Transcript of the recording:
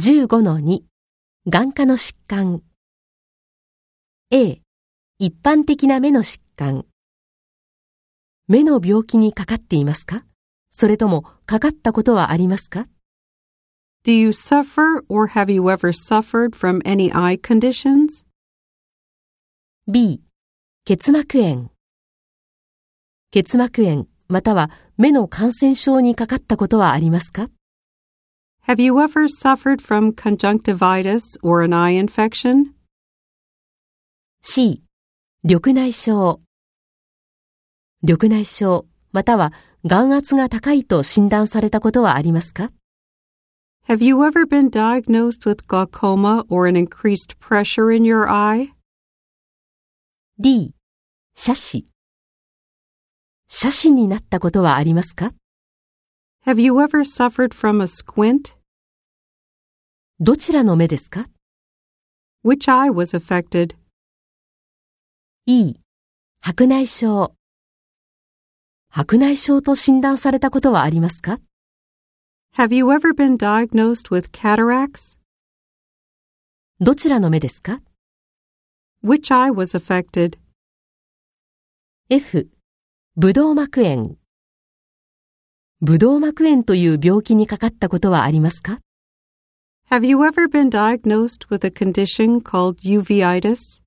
15-2眼科の疾患。A 一般的な目の疾患。目の病気にかかっていますか？それともかかったことはありますか？Do you suffer or have you ever suffered from any eye conditions? B 結膜炎。結膜炎または目の感染症にかかったことはありますか？Have you ever suffered from conjunctivitis or an eye infection? C 緑内障緑内障または眼圧が高いと診断されたことはありますか Have you ever been diagnosed with glaucoma or an increased pressure in your eye? D 斜視斜視になったことはありますか Have you ever suffered from a squint? どちらの目ですか Which eye was affected? E 白内障白内障と診断されたことはありますか Have you ever been diagnosed with cataracts? どちらの目ですか Which eye was affected? F ブドウ膜炎ブドウ膜炎という病気にかかったことはありますか Have you ever been diagnosed with a condition called uveitis?